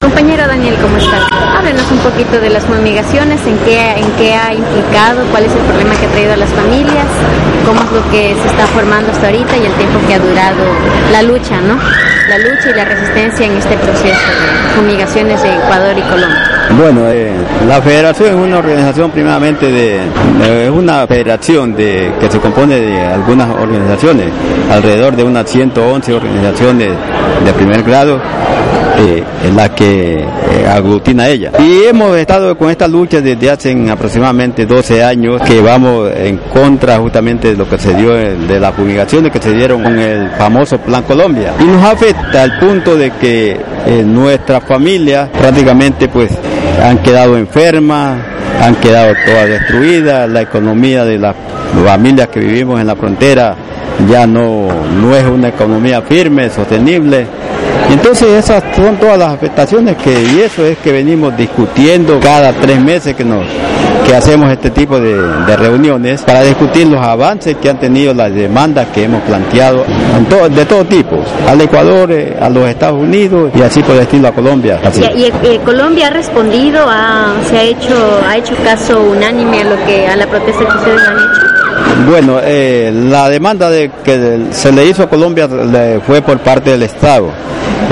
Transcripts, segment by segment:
Compañero Daniel, ¿cómo estás? Háblenos un poquito de las fumigaciones, en qué, en qué ha implicado, cuál es el problema que ha traído a las familias, cómo es lo que se está formando hasta ahorita y el tiempo que ha durado la lucha, ¿no? La lucha y la resistencia en este proceso de fumigaciones de Ecuador y Colombia. Bueno, eh, la federación es una organización primeramente de, es una federación de, que se compone de algunas organizaciones, alrededor de unas 111 organizaciones de primer grado eh, en la que eh, aglutina Y hemos estado con esta lucha desde hace aproximadamente 12 años que vamos en contra justamente de lo que se dio de las fumigaciones que se dieron con el famoso Plan Colombia. Y nos afecta al punto de que eh, nuestras familias prácticamente pues han quedado enfermas, han quedado todas destruidas, la economía de las familias que vivimos en la frontera ya no, no es una economía firme, sostenible. Entonces esas son todas las afectaciones que, y eso es que venimos discutiendo cada tres meses que nos que hacemos este tipo de, reuniones para discutir los avances que han tenido las demandas que hemos planteado de todo tipo, al Ecuador, eh, a los Estados Unidos y así por el estilo a Colombia. ¿Y, eh, Colombia ha respondido, se ha hecho, ha hecho caso unánime a lo que a la protesta que ustedes han hecho? Bueno, eh, la demanda de que se le hizo a Colombia fue por parte del Estado.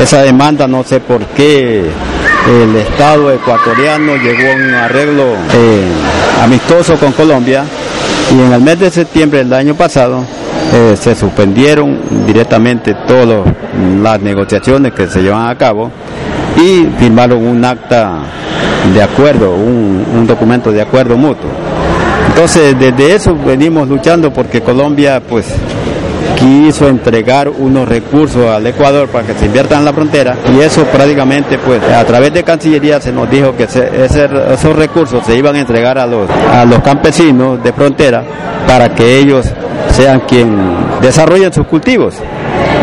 Esa demanda no sé por qué el Estado ecuatoriano llegó a un arreglo eh, amistoso con Colombia y en el mes de septiembre del año pasado eh, se suspendieron directamente todas las negociaciones que se llevan a cabo y firmaron un acta de acuerdo, un documento de acuerdo mutuo. Entonces, desde eso venimos luchando porque Colombia, pues, quiso entregar unos recursos al Ecuador para que se inviertan en la frontera y eso prácticamente pues a través de Cancillería se nos dijo que esos recursos se iban a entregar a los, a los campesinos de frontera para que ellos sean quien desarrollen sus cultivos.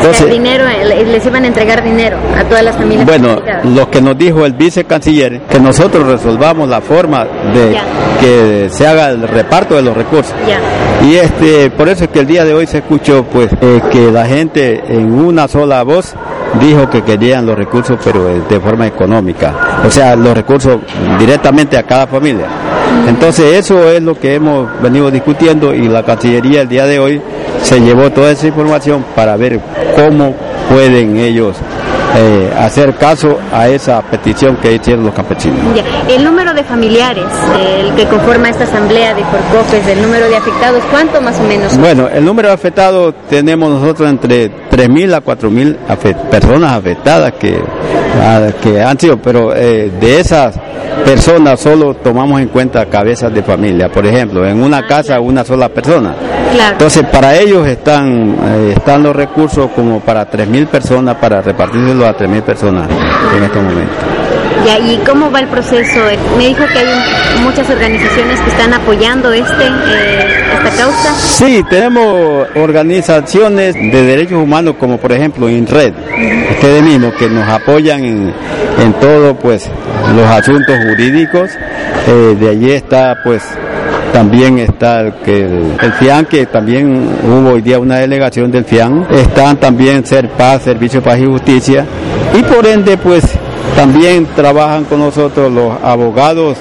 Entonces, dinero, les iban a entregar dinero a todas las familias. Bueno, lo que nos dijo el vice canciller, que nosotros resolvamos la forma de que se haga el reparto de los recursos. Y este, por eso es que el día de hoy se escuchó pues eh, que la gente en una sola voz dijo que querían los recursos pero eh, de forma económica, o sea, los recursos directamente a cada familia. Entonces eso es lo que hemos venido discutiendo y la Cancillería el día de hoy se llevó toda esa información para ver cómo pueden ellos eh, hacer caso a esa petición que hicieron los campesinos. El número de familiares, el que conforma esta asamblea de Corcofes, el número de afectados, ¿cuánto más o menos? Bueno, el número de afectados tenemos nosotros entre 3.000 a 4.000 personas afectadas que, que han sido, pero eh, de esas personas solo tomamos en cuenta cabezas de familia. Por ejemplo, en una ah, casa una sola persona. Entonces, para ellos están, eh, están los recursos como para 3.000 personas, para repartirlos a 3.000 personas en estos momentos. ¿Y cómo va el proceso? Me dijo que hay muchas organizaciones que están apoyando este, eh, esta causa. Sí, tenemos organizaciones de derechos humanos como por ejemplo INRED, ustedes mismos, que nos apoyan en, en todo pues los asuntos jurídicos. Eh, de allí está pues también está el, el, FIAN, que también hubo hoy día una delegación del FIAN, están también Ser Paz, Servicio Paz y Justicia, y por ende pues también trabajan con nosotros los abogados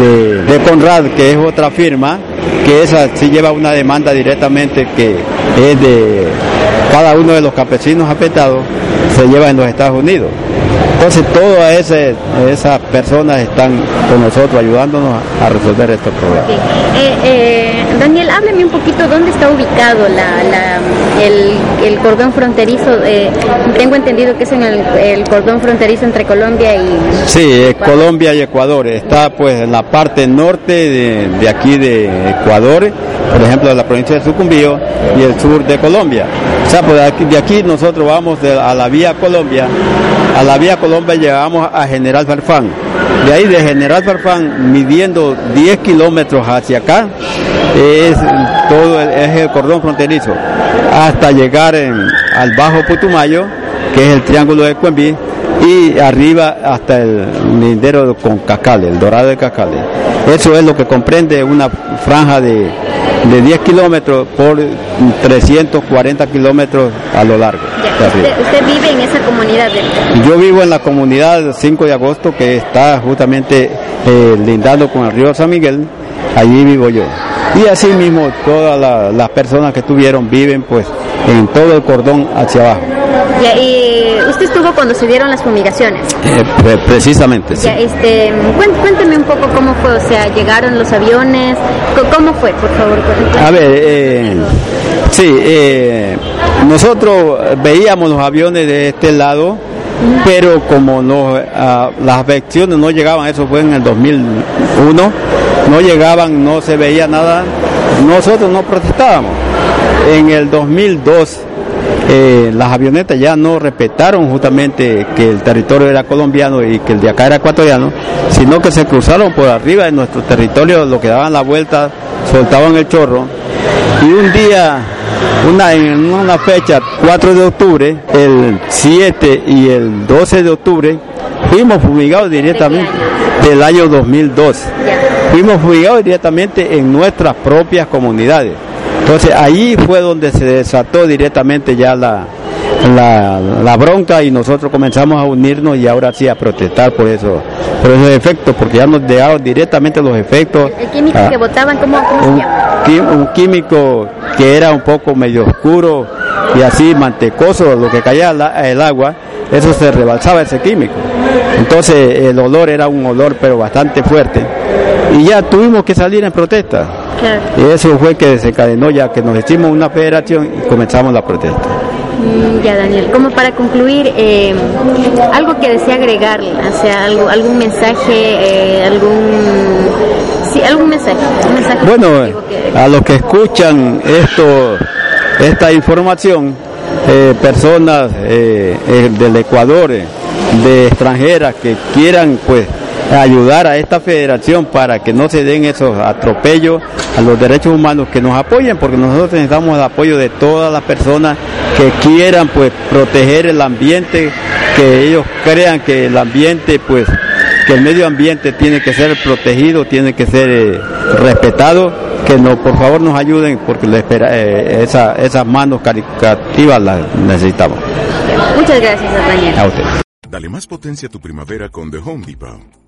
de, Conrad, que es otra firma, que esa sí lleva una demanda directamente que es de cada uno de los campesinos afectados, se lleva en los Estados Unidos. Entonces todas esas personas están con nosotros ayudándonos a, resolver estos problemas. Eh, eh, Daniel, hábleme un poquito dónde está ubicado el, cordón fronterizo. Eh, tengo entendido que es en el, cordón fronterizo entre Colombia y... Sí, Colombia y Ecuador. Está pues en la parte norte de, aquí de Ecuador, por ejemplo la provincia de Sucumbío y el sur de Colombia. O sea, pues de aquí, nosotros vamos a la vía Colombia, a la vía Colombia llegamos a General Farfán. De ahí de General Farfán, midiendo 10 kilómetros hacia acá, es todo el, es el cordón fronterizo, hasta llegar al Bajo Putumayo, que es el Triángulo de Cuenví, y arriba hasta el lindero con Cascale, el Dorado de Cascale. Eso es lo que comprende una franja de, de 10 kilómetros por 340 kilómetros a lo largo. usted, vive en esa comunidad? Yo vivo en la comunidad 5 de agosto que está justamente eh, lindando con el río San Miguel, allí vivo yo. Y así mismo todas las personas que estuvieron viven pues en todo el cordón hacia abajo. ¿Y usted estuvo cuando se dieron las fumigaciones? Eh, precisamente, sí. este, cuénteme un poco cómo fue, o sea, llegaron los aviones, ¿cómo fue, por favor? A ver, eh, sí, eh, nosotros veíamos los aviones de este lado, pero como no, ah, las afecciones no llegaban, eso fue en el 2001, no llegaban, no se veía nada, nosotros no protestábamos. En el 2002 eh, las avionetas ya no respetaron justamente que el territorio era colombiano y que el de acá era ecuatoriano, sino que se cruzaron por arriba de nuestro territorio, lo que daban la vuelta, soltaban el chorro. Y un día, una, en una fecha, 4 de octubre, el 7 y el 12 de octubre, fuimos fumigados directamente del año 2002. Fuimos fumigados directamente en nuestras propias comunidades. Entonces ahí fue donde se desató directamente ya la, la, bronca y nosotros comenzamos a unirnos y ahora sí a protestar por eso, por esos efectos, porque ya nos dejaron directamente los efectos. ¿El químico que botaban cómo, un, se llama? Un químico que era un poco medio oscuro y así mantecoso, lo que caía el agua, eso se rebalsaba ese químico. Entonces el olor era un olor pero bastante fuerte y ya tuvimos que salir en protesta. Y eso fue que desencadenó ya que nos hicimos una federación y comenzamos la protesta. Mm, ya, Daniel, como para concluir, eh, algo que desea agregar, o sea, algo, algún mensaje, eh, algún, sí, algún mensaje, Bueno, a los que escuchan esto, esta información, eh, personas del Ecuador, de extranjeras que quieran, pues, ayudar a esta federación para que no se den esos atropellos a los derechos humanos, que nos apoyen, porque nosotros necesitamos el apoyo de todas las personas que quieran pues proteger el ambiente, que ellos crean que el ambiente pues que el medio ambiente tiene que ser protegido, tiene que ser eh, respetado, que no, por favor nos ayuden porque eh, esas manos caricativas las necesitamos. Muchas gracias, Daniel. A usted. Dale más potencia a tu primavera con The Home Depot.